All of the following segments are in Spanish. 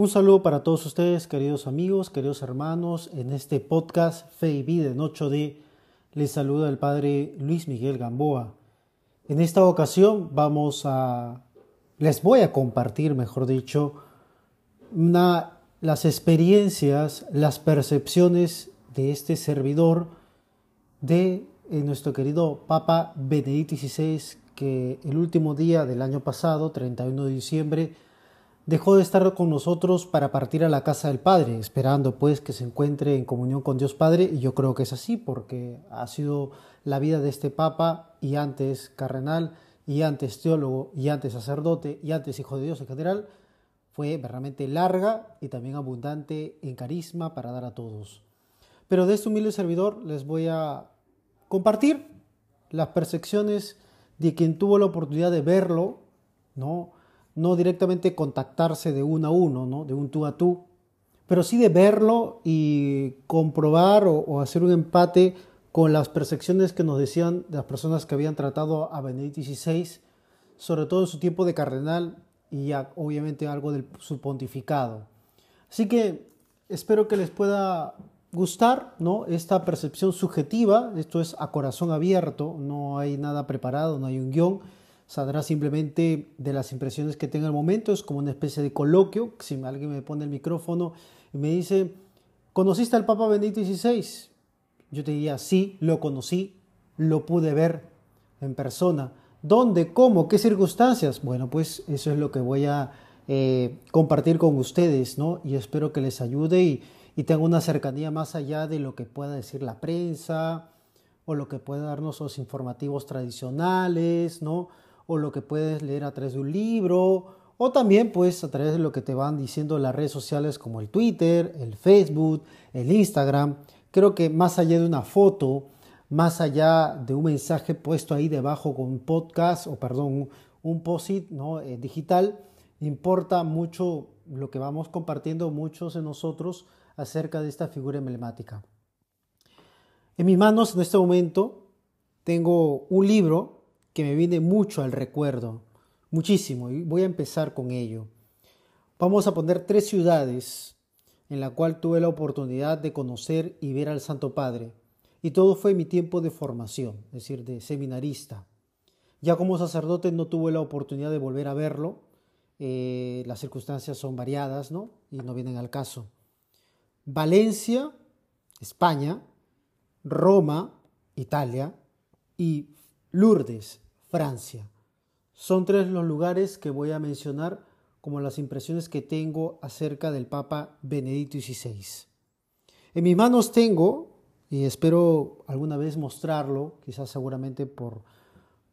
Un saludo para todos ustedes, queridos amigos, queridos hermanos, en este podcast Fe y Vida en 8D. Les saluda el Padre Luis Miguel Gamboa. En esta ocasión vamos a, les voy a compartir, mejor dicho, las experiencias, las percepciones de este servidor de eh, nuestro querido Papa Benedicto XVI, que el último día del año pasado, 31 de diciembre, dejó de estar con nosotros para partir a la casa del Padre, esperando pues que se encuentre en comunión con Dios Padre, y yo creo que es así, porque ha sido la vida de este Papa, y antes cardenal, y antes teólogo, y antes sacerdote, y antes hijo de Dios en general, fue realmente larga y también abundante en carisma para dar a todos. Pero de este humilde servidor les voy a compartir las percepciones de quien tuvo la oportunidad de verlo, ¿no? No directamente contactarse de uno a uno, ¿no? de un tú a tú, pero sí de verlo y comprobar o, hacer un empate con las percepciones que nos decían las personas que habían tratado a Benedicto XVI, sobre todo en su tiempo de cardenal y obviamente algo de su pontificado. Así que espero que les pueda gustar ¿no? esta percepción subjetiva, esto es a corazón abierto, no hay nada preparado, no hay un guion saldrá simplemente de las impresiones que tenga el momento, es como una especie de coloquio, si alguien me pone el micrófono y me dice, ¿conociste al Papa Benedicto XVI? Yo te diría, sí, lo conocí, lo pude ver en persona. ¿Dónde? ¿Cómo? ¿Qué circunstancias? Bueno, pues eso es lo que voy a eh, compartir con ustedes, ¿no? Y espero que les ayude y, y tenga una cercanía más allá de lo que pueda decir la prensa o lo que pueda darnos los informativos tradicionales, ¿no? O lo que puedes leer a través de un libro o también pues a través de lo que te van diciendo las redes sociales como el Twitter, el Facebook, el Instagram. Creo que más allá de una foto, más allá de un mensaje puesto ahí debajo con un podcast o perdón, un post ¿no? Eh, digital, importa mucho lo que vamos compartiendo muchos de nosotros acerca de esta figura emblemática. En mis manos en este momento tengo un libro que me viene mucho al recuerdo, muchísimo, y voy a empezar con ello. Vamos a poner tres ciudades en la cual tuve la oportunidad de conocer y ver al Santo Padre, y todo fue mi tiempo de formación, es decir, de seminarista. Ya como sacerdote no tuve la oportunidad de volver a verlo, eh, las circunstancias son variadas, ¿no? Y no vienen al caso. Valencia, España, Roma, Italia, y Lourdes, Francia. Son tres los lugares que voy a mencionar como las impresiones que tengo acerca del Papa Benedicto XVI. En mis manos tengo, y espero alguna vez mostrarlo, quizás seguramente por,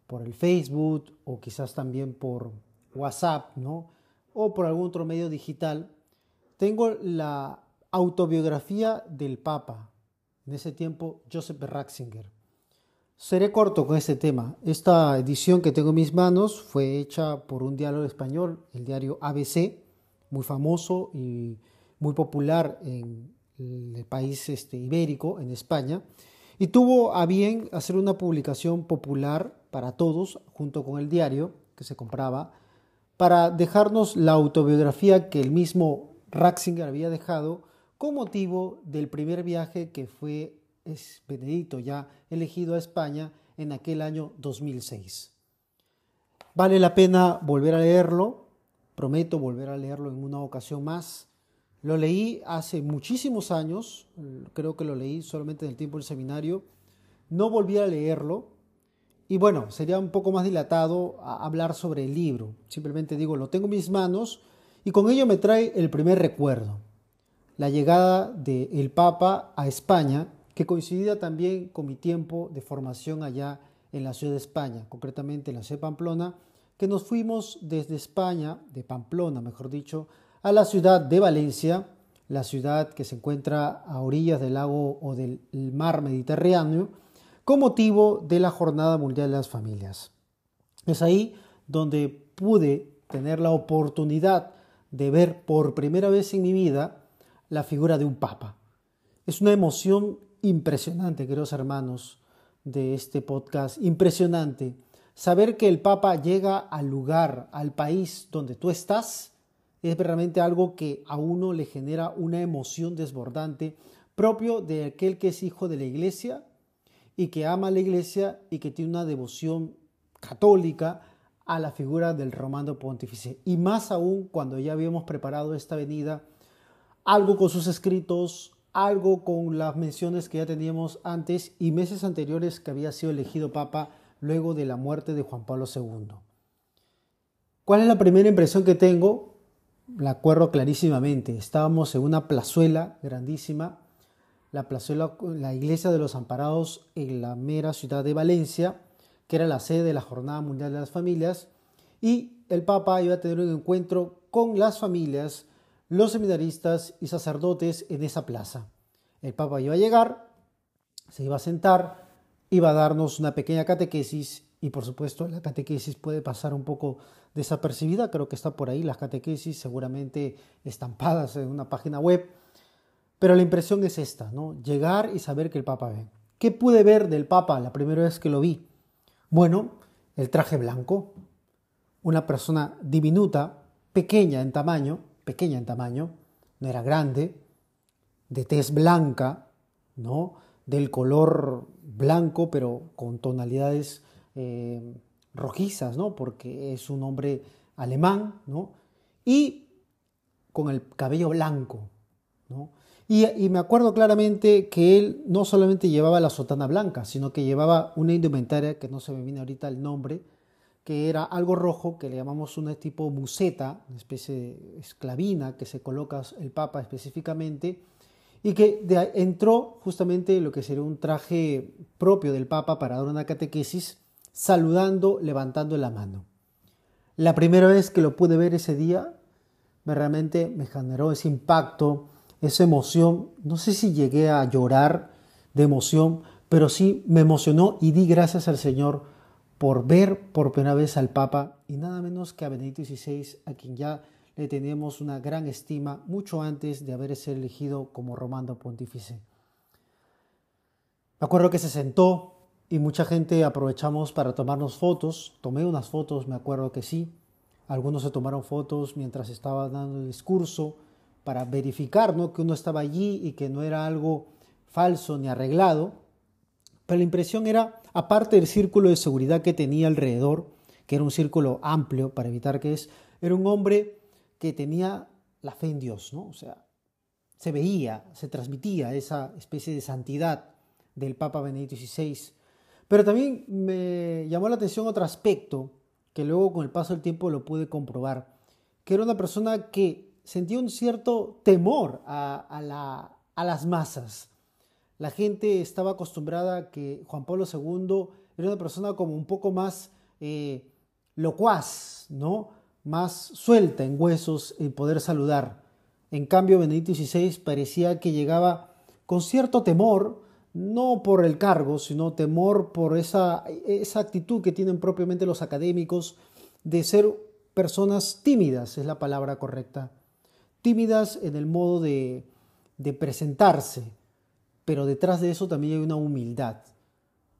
por el Facebook o quizás también por WhatsApp, ¿no? O por algún otro medio digital, tengo la autobiografía del Papa, en ese tiempo Joseph Ratzinger. Seré corto con este tema. Esta edición que tengo en mis manos fue hecha por un diario español, el diario ABC, muy famoso y muy popular en el país este, ibérico, en España, y tuvo a bien hacer una publicación popular para todos, junto con el diario que se compraba, para dejarnos la autobiografía que el mismo Ratzinger había dejado con motivo del primer viaje que fue es Benedicto ya elegido a España en aquel año 2006. Vale la pena volver a leerlo, prometo volver a leerlo en una ocasión más. Lo leí hace muchísimos años, creo que lo leí solamente en el tiempo del seminario, no volví a leerlo y bueno, sería un poco más dilatado hablar sobre el libro. Simplemente digo, lo tengo en mis manos y con ello me trae el primer recuerdo, la llegada del Papa a España que coincidía también con mi tiempo de formación allá en la ciudad de España, concretamente en la ciudad de Pamplona, que nos fuimos desde España, de Pamplona mejor dicho, a la ciudad de Valencia, la ciudad que se encuentra a orillas del lago o del mar Mediterráneo, con motivo de la Jornada Mundial de las Familias. Es ahí donde pude tener la oportunidad de ver por primera vez en mi vida la figura de un papa. Es una emoción impresionante, queridos hermanos de este podcast, impresionante. Saber que el Papa llega al lugar, al país donde tú estás, es realmente algo que a uno le genera una emoción desbordante propio de aquel que es hijo de la iglesia y que ama la iglesia y que tiene una devoción católica a la figura del romano pontífice. Y más aún cuando ya habíamos preparado esta venida, algo con sus escritos, algo con las menciones que ya teníamos antes y meses anteriores que había sido elegido papa luego de la muerte de Juan Pablo II. ¿Cuál es la primera impresión que tengo? La acuerdo clarísimamente. Estábamos en una plazuela grandísima, la plazuela, la iglesia de los amparados en la mera ciudad de Valencia, que era la sede de la Jornada Mundial de las Familias, y el Papa iba a tener un encuentro con las familias, los seminaristas y sacerdotes en esa plaza. El Papa iba a llegar, se iba a sentar, iba a darnos una pequeña catequesis y por supuesto la catequesis puede pasar un poco desapercibida, creo que está por ahí las catequesis seguramente estampadas en una página web, pero la impresión es esta, ¿no? Llegar y saber que el Papa ve. ¿Qué pude ver del Papa la primera vez que lo vi? Bueno, el traje blanco, una persona diminuta, pequeña en tamaño, pequeña en tamaño, no era grande, de tez blanca, ¿no? Del color blanco, pero con tonalidades eh, rojizas, ¿no? Porque es un hombre alemán, ¿no? Y con el cabello blanco, ¿no? Y, me acuerdo claramente que él no solamente llevaba la sotana blanca, sino que llevaba una indumentaria, que no se me viene ahorita el nombre, que era algo rojo, que le llamamos una tipo museta, una especie de esclavina que se coloca el Papa específicamente, y que entró justamente lo que sería un traje propio del Papa para dar una catequesis, saludando, levantando la mano. La primera vez que lo pude ver ese día, me realmente me generó ese impacto, esa emoción, no sé si llegué a llorar de emoción, pero sí me emocionó y di gracias al Señor por ver por primera vez al Papa y nada menos que a Benedicto XVI, a quien ya le teníamos una gran estima mucho antes de haber elegido como romano pontífice. Me acuerdo que se sentó y mucha gente aprovechamos para tomarnos fotos. Tomé unas fotos, me acuerdo que sí. Algunos se tomaron fotos mientras estaba dando el discurso para verificar ¿no? que uno estaba allí y que no era algo falso ni arreglado. Pero la impresión era, aparte del círculo de seguridad que tenía alrededor, que era un círculo amplio para evitar que es, era un hombre que tenía la fe en Dios, ¿no? O sea, se veía, se transmitía esa especie de santidad del Papa Benedicto XVI. Pero también me llamó la atención otro aspecto que luego con el paso del tiempo lo pude comprobar, que era una persona que sentía un cierto temor a, las masas. La gente estaba acostumbrada a que Juan Pablo II era una persona como un poco más eh, locuaz, ¿no? más suelta en huesos en poder saludar. En cambio, Benedicto XVI parecía que llegaba con cierto temor, no por el cargo, sino temor por esa, esa actitud que tienen propiamente los académicos de ser personas tímidas, es la palabra correcta tímidas en el modo de, presentarse, pero detrás de eso también hay una humildad.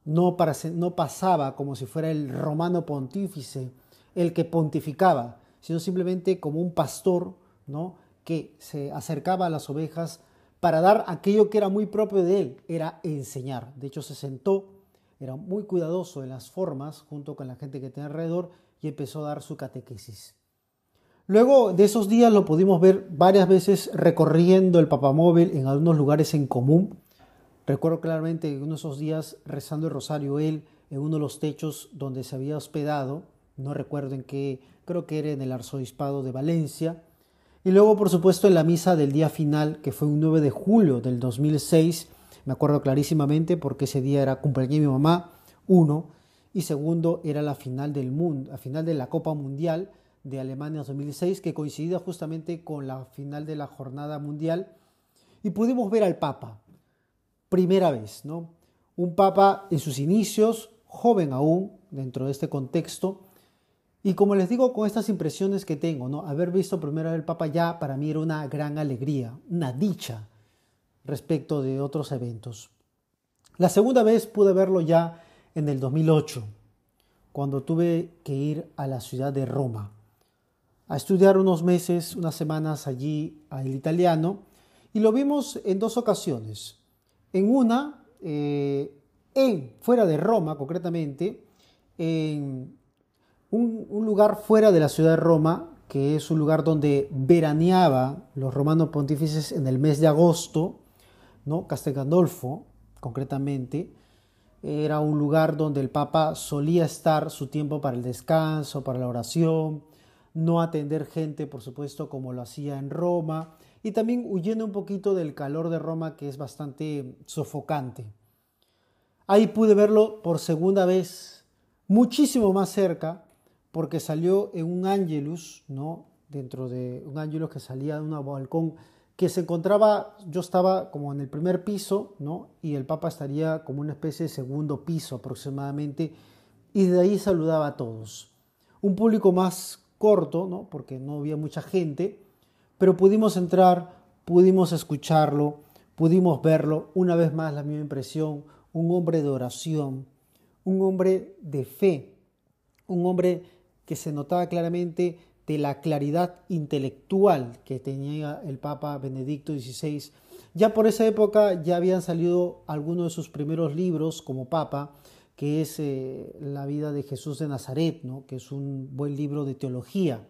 No, no pasaba como si fuera el romano pontífice el que pontificaba, sino simplemente como un pastor ¿no? que se acercaba a las ovejas para dar aquello que era muy propio de él, era enseñar. De hecho, se sentó, era muy cuidadoso en las formas junto con la gente que tenía alrededor y empezó a dar su catequesis. Luego de esos días lo pudimos ver varias veces recorriendo el papamóvil en algunos lugares en común. Recuerdo claramente en uno de esos días rezando el rosario él en uno de los techos donde se había hospedado, no recuerdo en qué, creo que era en el arzobispado de Valencia. Y luego, por supuesto, en la misa del día final, que fue un 9 de julio del 2006, me acuerdo clarísimamente porque ese día era cumpleaños de mi mamá, uno, y segundo era la final del mundo, la final de la Copa Mundial, de Alemania 2006, que coincidía justamente con la final de la jornada mundial, y pudimos ver al Papa, primera vez, ¿no? Un Papa en sus inicios, joven aún, dentro de este contexto, y como les digo, con estas impresiones que tengo, ¿no? Haber visto primero al Papa ya para mí era una gran alegría, una dicha respecto de otros eventos. La segunda vez pude verlo ya en el 2008, cuando tuve que ir a la ciudad de Roma a estudiar unos meses, unas semanas allí al italiano y lo vimos en dos ocasiones. En una, eh, en, fuera de Roma concretamente, en un, lugar fuera de la ciudad de Roma, que es un lugar donde veraneaba los romanos pontífices en el mes de agosto, ¿no? Castel Gandolfo, concretamente, era un lugar donde el Papa solía estar su tiempo para el descanso, para la oración, no atender gente, por supuesto, como lo hacía en Roma, y también huyendo un poquito del calor de Roma, que es bastante sofocante. Ahí pude verlo por segunda vez, muchísimo más cerca, porque salió en un ángelus, ¿no? Dentro de un ángelus que salía de un balcón que se encontraba, yo estaba como en el primer piso, ¿no? Y el Papa estaría como una especie de segundo piso aproximadamente, y de ahí saludaba a todos. Un público más corto, ¿no? Porque no había mucha gente, pero pudimos entrar, pudimos escucharlo, pudimos verlo, una vez más la misma impresión, un hombre de oración, un hombre de fe, un hombre que se notaba claramente de la claridad intelectual que tenía el Papa Benedicto XVI. Ya por esa época ya habían salido algunos de sus primeros libros como Papa, que es eh, La vida de Jesús de Nazaret, ¿no? que es un buen libro de teología.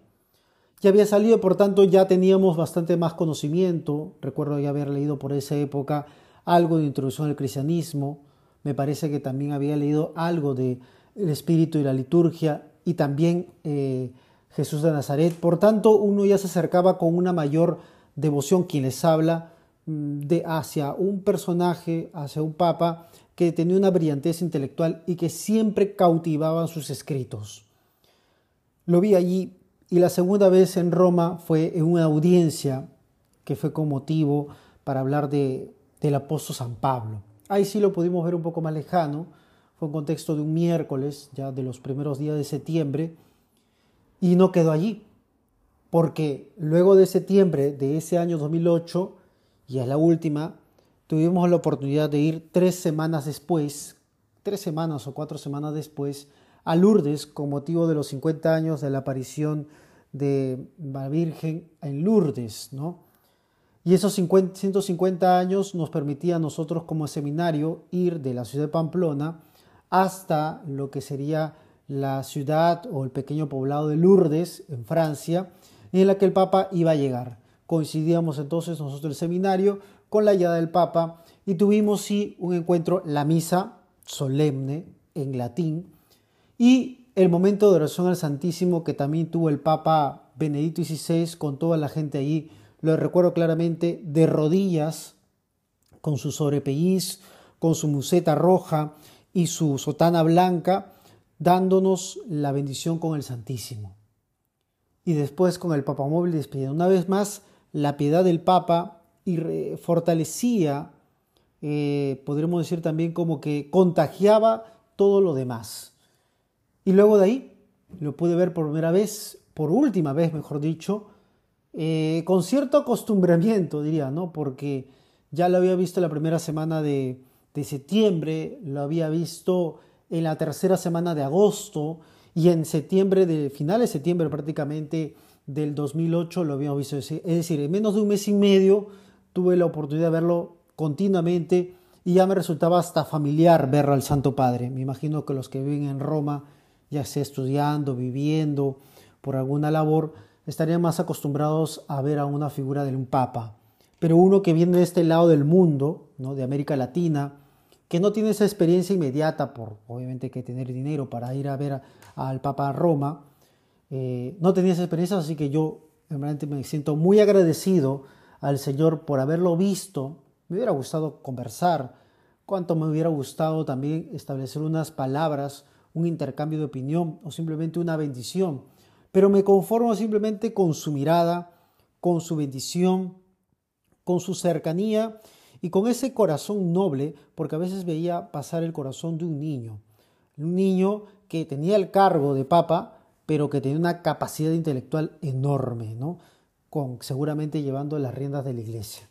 Ya había salido, por tanto ya teníamos bastante más conocimiento. Recuerdo ya haber leído por esa época algo de introducción al cristianismo. Me parece que también había leído algo de el espíritu y la liturgia y también eh, Jesús de Nazaret. Por tanto, uno ya se acercaba con una mayor devoción quien les habla mm, de hacia un personaje, hacia un papa que tenía una brillantez intelectual y que siempre cautivaba sus escritos. Lo vi allí y la segunda vez en Roma fue en una audiencia que fue con motivo para hablar de, del apóstol San Pablo. Ahí sí lo pudimos ver un poco más lejano, fue en contexto de un miércoles, ya de los primeros días de septiembre, y no quedó allí, porque luego de septiembre de ese año 2008, y es la última, tuvimos la oportunidad de ir tres semanas después, tres semanas o cuatro semanas después, a Lourdes con motivo de los 50 años de la aparición de la Virgen en Lourdes, ¿no? Y esos 150 años nos permitía a nosotros como seminario ir de la ciudad de Pamplona hasta lo que sería la ciudad o el pequeño poblado de Lourdes, en Francia, en la que el Papa iba a llegar. Coincidíamos entonces nosotros el seminario con la llegada del Papa y tuvimos sí un encuentro, la misa solemne en latín y el momento de oración al Santísimo que también tuvo el Papa Benedicto XVI con toda la gente allí, lo recuerdo claramente, de rodillas, con su sobrepelliz, con su museta roja y su sotana blanca, dándonos la bendición con el Santísimo. Y después con el Papa Móvil despidiendo. Una vez más, la piedad del Papa y fortalecía, eh, podríamos decir también como que contagiaba todo lo demás. Y luego de ahí lo pude ver por primera vez, por última vez, mejor dicho, eh, con cierto acostumbramiento, diría, ¿no? Porque ya lo había visto la primera semana de, de septiembre, lo había visto en la tercera semana de agosto y en septiembre, de finales de septiembre prácticamente del 2008 lo habíamos visto. Es decir, en menos de un mes y medio tuve la oportunidad de verlo continuamente y ya me resultaba hasta familiar ver al Santo Padre. Me imagino que los que viven en Roma, ya sea estudiando, viviendo, por alguna labor, estarían más acostumbrados a ver a una figura de un papa. Pero uno que viene de este lado del mundo, ¿no? de América Latina, que no tiene esa experiencia inmediata, por obviamente que tener dinero para ir a ver al Papa Roma, eh, no tenía esa experiencia, así que yo realmente me siento muy agradecido al Señor por haberlo visto. Me hubiera gustado conversar, cuánto me hubiera gustado también establecer unas palabras, un intercambio de opinión o simplemente una bendición. Pero me conformo simplemente con su mirada, con su bendición, con su cercanía y con ese corazón noble, porque a veces veía pasar el corazón de un niño, un niño que tenía el cargo de papa, pero que tenía una capacidad intelectual enorme, ¿no? Con, seguramente llevando las riendas de la iglesia.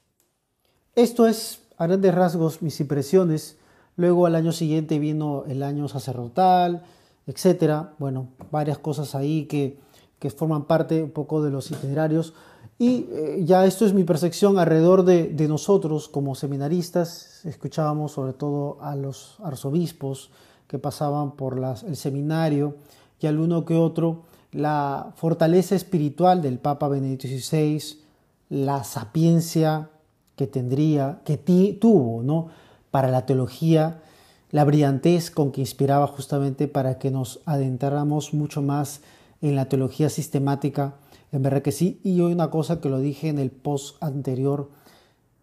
Esto es, a grandes rasgos, mis impresiones. Luego al año siguiente vino el año sacerdotal, etcétera. Bueno, varias cosas ahí que que forman parte un poco de los itinerarios. Y eh, ya esto es mi percepción alrededor de, nosotros como seminaristas. Escuchábamos sobre todo a los arzobispos que pasaban por el seminario y al uno que otro la fortaleza espiritual del Papa Benedicto XVI, la sapiencia que tendría, que tuvo, ¿no? Para la teología, la brillantez con que inspiraba justamente para que nos adentráramos mucho más en la teología sistemática, en verdad que sí. Y hoy una cosa que lo dije en el post anterior,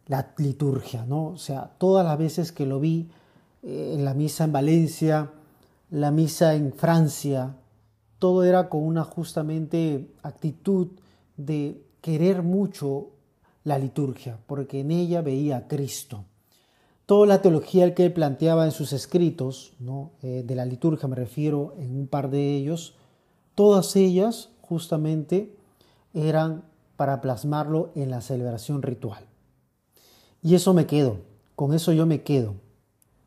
la liturgia, ¿no? O sea, todas las veces que lo vi eh, en la misa en Valencia, la misa en Francia, todo era con una justamente actitud de querer mucho la liturgia, porque en ella veía a Cristo. Toda la teología que él planteaba en sus escritos. Eh, de la liturgia me refiero en un par de ellos, todas ellas justamente eran para plasmarlo en la celebración ritual. Y eso me quedo, con eso yo me quedo,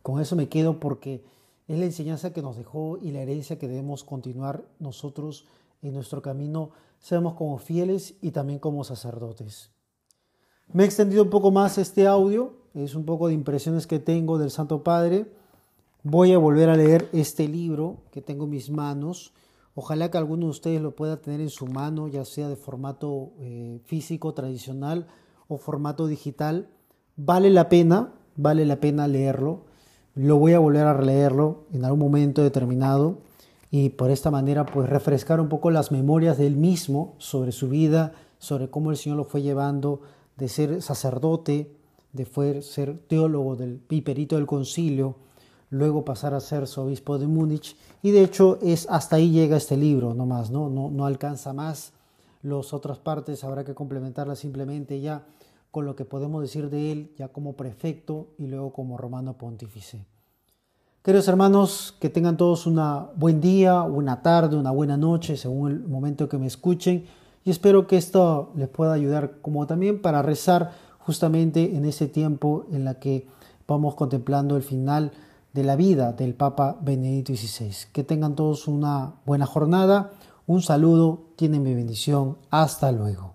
con eso me quedo porque es la enseñanza que nos dejó y la herencia que debemos continuar nosotros en nuestro camino, seamos como fieles y también como sacerdotes. Me he extendido un poco más este audio, es un poco de impresiones que tengo del Santo Padre. Voy a volver a leer este libro que tengo en mis manos. Ojalá que alguno de ustedes lo pueda tener en su mano, ya sea de formato eh, físico tradicional o formato digital. Vale la pena, vale la pena leerlo lo voy a volver a releerlo en algún momento determinado y por esta manera pues refrescar un poco las memorias de él mismo sobre su vida, sobre cómo el Señor lo fue llevando de ser sacerdote, de ser teólogo del piperito del concilio, luego pasar a ser obispo de Múnich y de hecho es hasta ahí llega este libro nomás, ¿no? No, no alcanza más. Las otras partes habrá que complementarlas simplemente ya con lo que podemos decir de él ya como prefecto y luego como romano pontífice. Queridos hermanos, que tengan todos un buen día, una tarde, una buena noche, según el momento que me escuchen, y espero que esto les pueda ayudar como también para rezar justamente en ese tiempo en la que vamos contemplando el final de la vida del Papa Benedicto XVI. Que tengan todos una buena jornada, un saludo, tienen mi bendición, hasta luego.